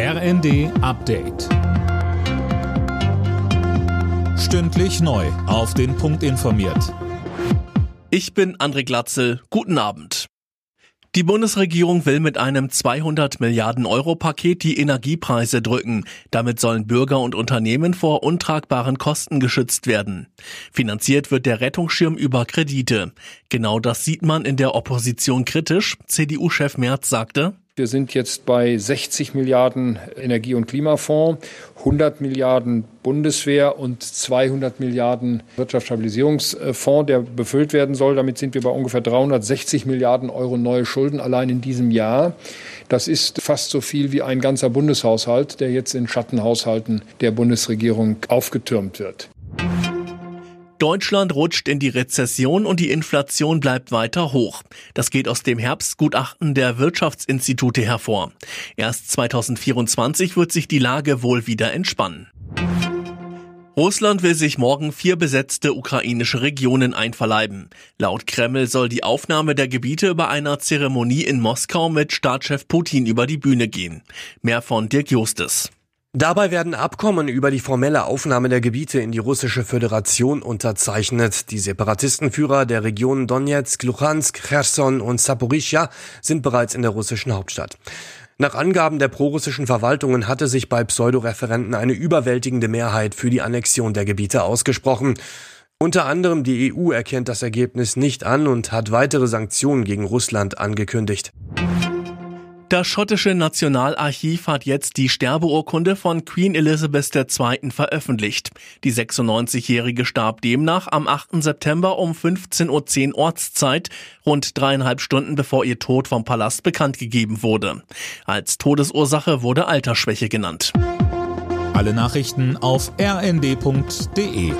RND Update. Stündlich neu. Auf den Punkt informiert. Ich bin André Glatzel. Guten Abend. Die Bundesregierung will mit einem 200 Milliarden Euro Paket die Energiepreise drücken. Damit sollen Bürger und Unternehmen vor untragbaren Kosten geschützt werden. Finanziert wird der Rettungsschirm über Kredite. Genau das sieht man in der Opposition kritisch. CDU-Chef Merz sagte, wir sind jetzt bei 60 Milliarden Energie- und Klimafonds, 100 Milliarden Bundeswehr und 200 Milliarden Wirtschaftsstabilisierungsfonds, der befüllt werden soll. Damit sind wir bei ungefähr 360 Milliarden Euro neue Schulden allein in diesem Jahr. Das ist fast so viel wie ein ganzer Bundeshaushalt, der jetzt in Schattenhaushalten der Bundesregierung aufgetürmt wird. Deutschland rutscht in die Rezession und die Inflation bleibt weiter hoch. Das geht aus dem Herbstgutachten der Wirtschaftsinstitute hervor. Erst 2024 wird sich die Lage wohl wieder entspannen. Russland will sich morgen vier besetzte ukrainische Regionen einverleiben. Laut Kreml soll die Aufnahme der Gebiete bei einer Zeremonie in Moskau mit Staatschef Putin über die Bühne gehen. Mehr von Dirk Justes. Dabei werden Abkommen über die formelle Aufnahme der Gebiete in die russische Föderation unterzeichnet. Die Separatistenführer der Regionen Donetsk, Luhansk, Cherson und Saporischja sind bereits in der russischen Hauptstadt. Nach Angaben der prorussischen Verwaltungen hatte sich bei Pseudoreferenten eine überwältigende Mehrheit für die Annexion der Gebiete ausgesprochen. Unter anderem die EU erkennt das Ergebnis nicht an und hat weitere Sanktionen gegen Russland angekündigt. Das schottische Nationalarchiv hat jetzt die Sterbeurkunde von Queen Elizabeth II. veröffentlicht. Die 96-Jährige starb demnach am 8. September um 15.10 Uhr Ortszeit, rund dreieinhalb Stunden bevor ihr Tod vom Palast bekannt gegeben wurde. Als Todesursache wurde Altersschwäche genannt. Alle Nachrichten auf rnd.de